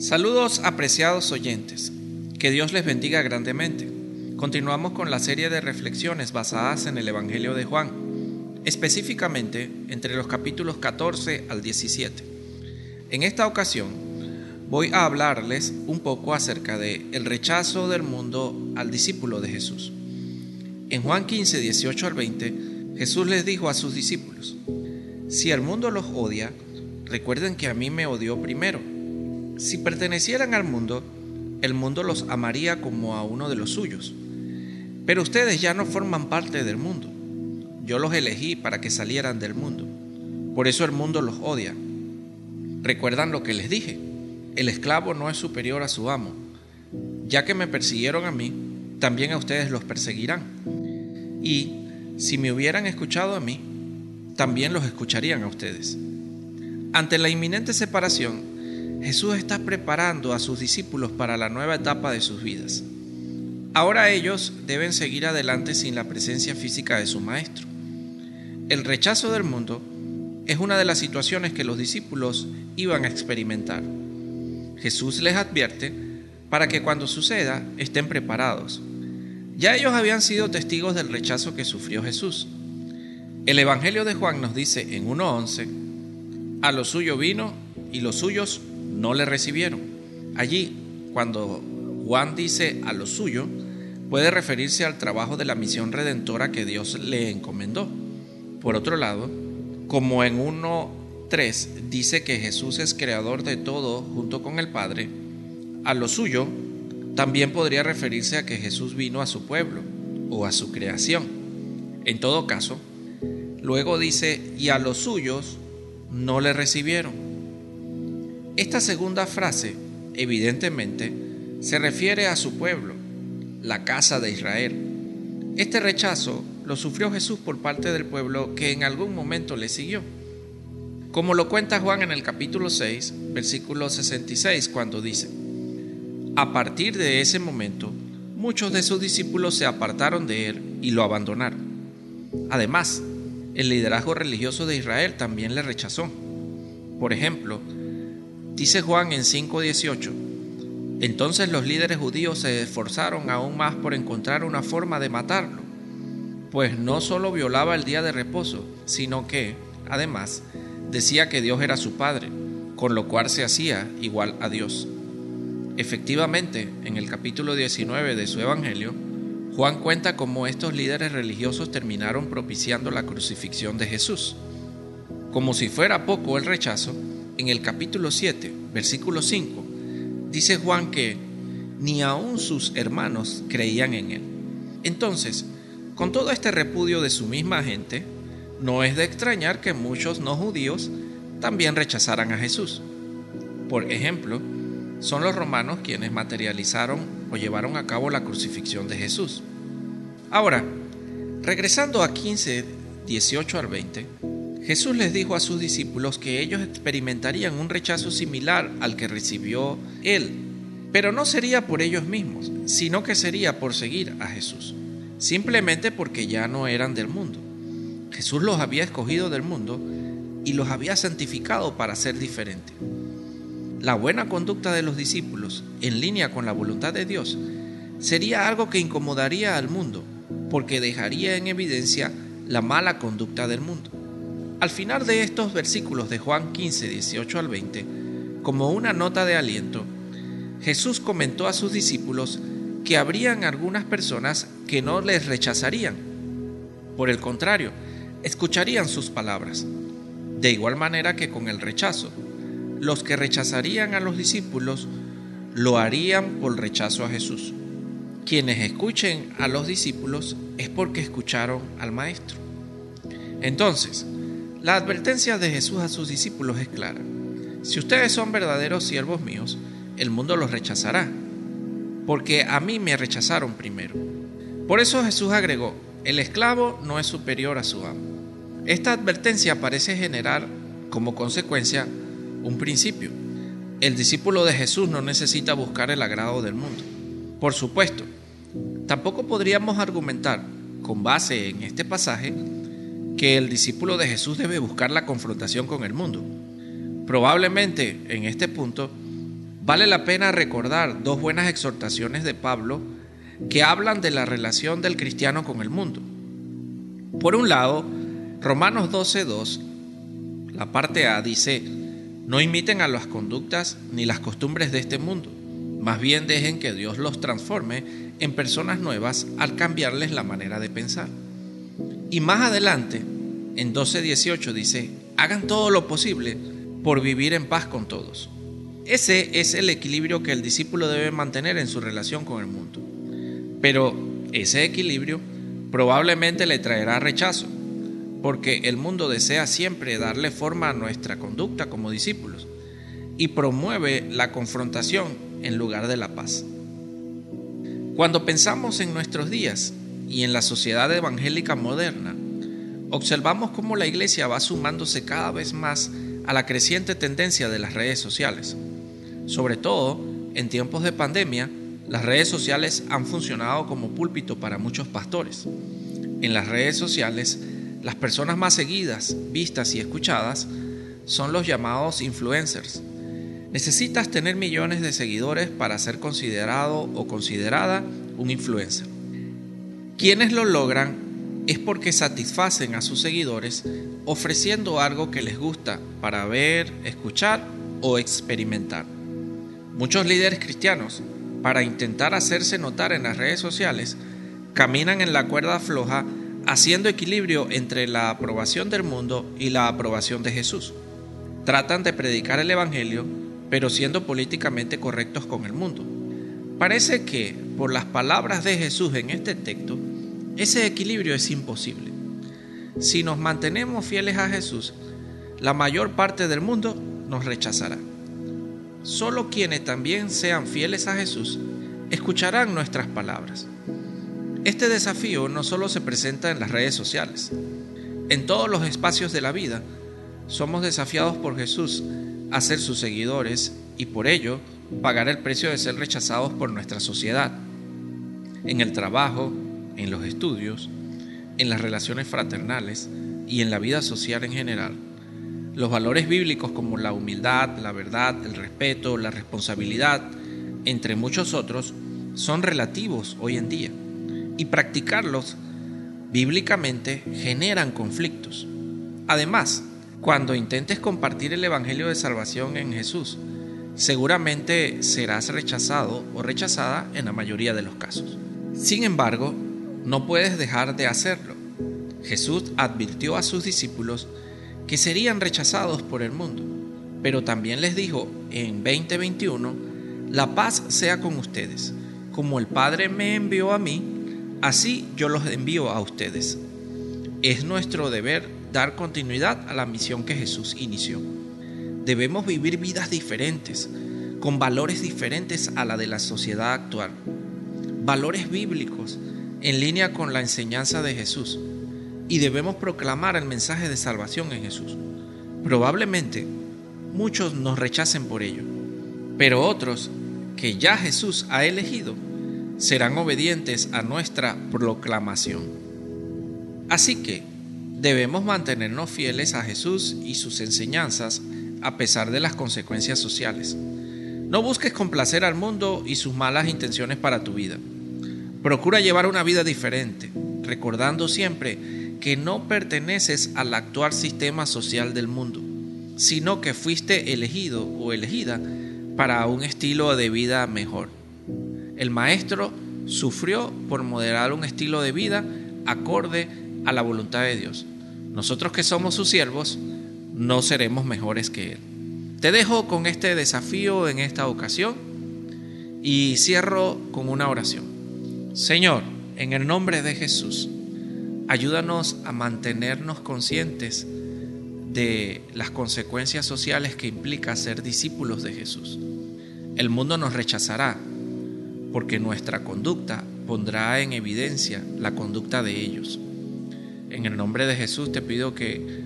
Saludos apreciados oyentes, que Dios les bendiga grandemente. Continuamos con la serie de reflexiones basadas en el Evangelio de Juan, específicamente entre los capítulos 14 al 17. En esta ocasión voy a hablarles un poco acerca de el rechazo del mundo al discípulo de Jesús. En Juan 15, 18 al 20, Jesús les dijo a sus discípulos, Si el mundo los odia, recuerden que a mí me odió primero. Si pertenecieran al mundo, el mundo los amaría como a uno de los suyos. Pero ustedes ya no forman parte del mundo. Yo los elegí para que salieran del mundo. Por eso el mundo los odia. ¿Recuerdan lo que les dije? El esclavo no es superior a su amo. Ya que me persiguieron a mí, también a ustedes los perseguirán. Y si me hubieran escuchado a mí, también los escucharían a ustedes. Ante la inminente separación, Jesús está preparando a sus discípulos para la nueva etapa de sus vidas. Ahora ellos deben seguir adelante sin la presencia física de su Maestro. El rechazo del mundo es una de las situaciones que los discípulos iban a experimentar. Jesús les advierte para que cuando suceda estén preparados. Ya ellos habían sido testigos del rechazo que sufrió Jesús. El Evangelio de Juan nos dice en 1.11, a lo suyo vino y los suyos no le recibieron. Allí, cuando Juan dice a lo suyo, puede referirse al trabajo de la misión redentora que Dios le encomendó. Por otro lado, como en 1.3 dice que Jesús es creador de todo junto con el Padre, a lo suyo también podría referirse a que Jesús vino a su pueblo o a su creación. En todo caso, luego dice, y a los suyos no le recibieron. Esta segunda frase, evidentemente, se refiere a su pueblo, la casa de Israel. Este rechazo lo sufrió Jesús por parte del pueblo que en algún momento le siguió. Como lo cuenta Juan en el capítulo 6, versículo 66, cuando dice, A partir de ese momento, muchos de sus discípulos se apartaron de él y lo abandonaron. Además, el liderazgo religioso de Israel también le rechazó. Por ejemplo, Dice Juan en 5:18, entonces los líderes judíos se esforzaron aún más por encontrar una forma de matarlo, pues no solo violaba el día de reposo, sino que, además, decía que Dios era su Padre, con lo cual se hacía igual a Dios. Efectivamente, en el capítulo 19 de su Evangelio, Juan cuenta cómo estos líderes religiosos terminaron propiciando la crucifixión de Jesús. Como si fuera poco el rechazo, en el capítulo 7, versículo 5, dice Juan que ni aun sus hermanos creían en él. Entonces, con todo este repudio de su misma gente, no es de extrañar que muchos no judíos también rechazaran a Jesús. Por ejemplo, son los romanos quienes materializaron o llevaron a cabo la crucifixión de Jesús. Ahora, regresando a 15, 18 al 20, Jesús les dijo a sus discípulos que ellos experimentarían un rechazo similar al que recibió Él, pero no sería por ellos mismos, sino que sería por seguir a Jesús, simplemente porque ya no eran del mundo. Jesús los había escogido del mundo y los había santificado para ser diferentes. La buena conducta de los discípulos, en línea con la voluntad de Dios, sería algo que incomodaría al mundo, porque dejaría en evidencia la mala conducta del mundo. Al final de estos versículos de Juan 15, 18 al 20, como una nota de aliento, Jesús comentó a sus discípulos que habrían algunas personas que no les rechazarían. Por el contrario, escucharían sus palabras. De igual manera que con el rechazo, los que rechazarían a los discípulos lo harían por rechazo a Jesús. Quienes escuchen a los discípulos es porque escucharon al Maestro. Entonces, la advertencia de Jesús a sus discípulos es clara. Si ustedes son verdaderos siervos míos, el mundo los rechazará, porque a mí me rechazaron primero. Por eso Jesús agregó, el esclavo no es superior a su amo. Esta advertencia parece generar como consecuencia un principio. El discípulo de Jesús no necesita buscar el agrado del mundo. Por supuesto, tampoco podríamos argumentar, con base en este pasaje, que el discípulo de Jesús debe buscar la confrontación con el mundo. Probablemente en este punto vale la pena recordar dos buenas exhortaciones de Pablo que hablan de la relación del cristiano con el mundo. Por un lado, Romanos 12.2, la parte A dice, no imiten a las conductas ni las costumbres de este mundo, más bien dejen que Dios los transforme en personas nuevas al cambiarles la manera de pensar. Y más adelante, en 12.18 dice, hagan todo lo posible por vivir en paz con todos. Ese es el equilibrio que el discípulo debe mantener en su relación con el mundo. Pero ese equilibrio probablemente le traerá rechazo, porque el mundo desea siempre darle forma a nuestra conducta como discípulos y promueve la confrontación en lugar de la paz. Cuando pensamos en nuestros días y en la sociedad evangélica moderna, observamos cómo la iglesia va sumándose cada vez más a la creciente tendencia de las redes sociales. Sobre todo, en tiempos de pandemia, las redes sociales han funcionado como púlpito para muchos pastores. En las redes sociales, las personas más seguidas, vistas y escuchadas son los llamados influencers. Necesitas tener millones de seguidores para ser considerado o considerada un influencer. Quienes lo logran es porque satisfacen a sus seguidores ofreciendo algo que les gusta para ver, escuchar o experimentar. Muchos líderes cristianos para intentar hacerse notar en las redes sociales, caminan en la cuerda floja haciendo equilibrio entre la aprobación del mundo y la aprobación de Jesús. Tratan de predicar el Evangelio, pero siendo políticamente correctos con el mundo. Parece que, por las palabras de Jesús en este texto, ese equilibrio es imposible. Si nos mantenemos fieles a Jesús, la mayor parte del mundo nos rechazará. Solo quienes también sean fieles a Jesús escucharán nuestras palabras. Este desafío no solo se presenta en las redes sociales. En todos los espacios de la vida somos desafiados por Jesús a ser sus seguidores y por ello pagar el precio de ser rechazados por nuestra sociedad. En el trabajo, en los estudios, en las relaciones fraternales y en la vida social en general. Los valores bíblicos como la humildad, la verdad, el respeto, la responsabilidad, entre muchos otros, son relativos hoy en día y practicarlos bíblicamente generan conflictos. Además, cuando intentes compartir el Evangelio de Salvación en Jesús, seguramente serás rechazado o rechazada en la mayoría de los casos. Sin embargo, no puedes dejar de hacerlo. Jesús advirtió a sus discípulos que serían rechazados por el mundo. Pero también les dijo en 2021, la paz sea con ustedes. Como el Padre me envió a mí, así yo los envío a ustedes. Es nuestro deber dar continuidad a la misión que Jesús inició. Debemos vivir vidas diferentes, con valores diferentes a la de la sociedad actual. Valores bíblicos en línea con la enseñanza de Jesús y debemos proclamar el mensaje de salvación en Jesús. Probablemente muchos nos rechacen por ello, pero otros que ya Jesús ha elegido serán obedientes a nuestra proclamación. Así que debemos mantenernos fieles a Jesús y sus enseñanzas a pesar de las consecuencias sociales. No busques complacer al mundo y sus malas intenciones para tu vida. Procura llevar una vida diferente, recordando siempre que no perteneces al actual sistema social del mundo, sino que fuiste elegido o elegida para un estilo de vida mejor. El maestro sufrió por moderar un estilo de vida acorde a la voluntad de Dios. Nosotros que somos sus siervos, no seremos mejores que Él. Te dejo con este desafío en esta ocasión y cierro con una oración. Señor, en el nombre de Jesús, Ayúdanos a mantenernos conscientes de las consecuencias sociales que implica ser discípulos de Jesús. El mundo nos rechazará porque nuestra conducta pondrá en evidencia la conducta de ellos. En el nombre de Jesús te pido que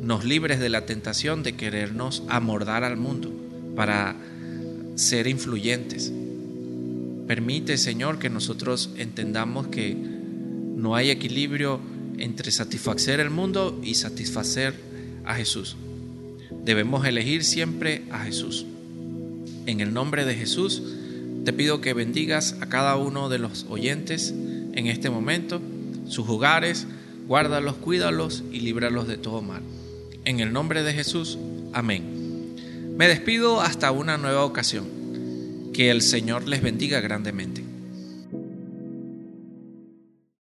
nos libres de la tentación de querernos amordar al mundo para ser influyentes. Permite, Señor, que nosotros entendamos que no hay equilibrio entre satisfacer el mundo y satisfacer a Jesús. Debemos elegir siempre a Jesús. En el nombre de Jesús, te pido que bendigas a cada uno de los oyentes en este momento, sus hogares, guárdalos, cuídalos y líbralos de todo mal. En el nombre de Jesús, amén. Me despido hasta una nueva ocasión. Que el Señor les bendiga grandemente.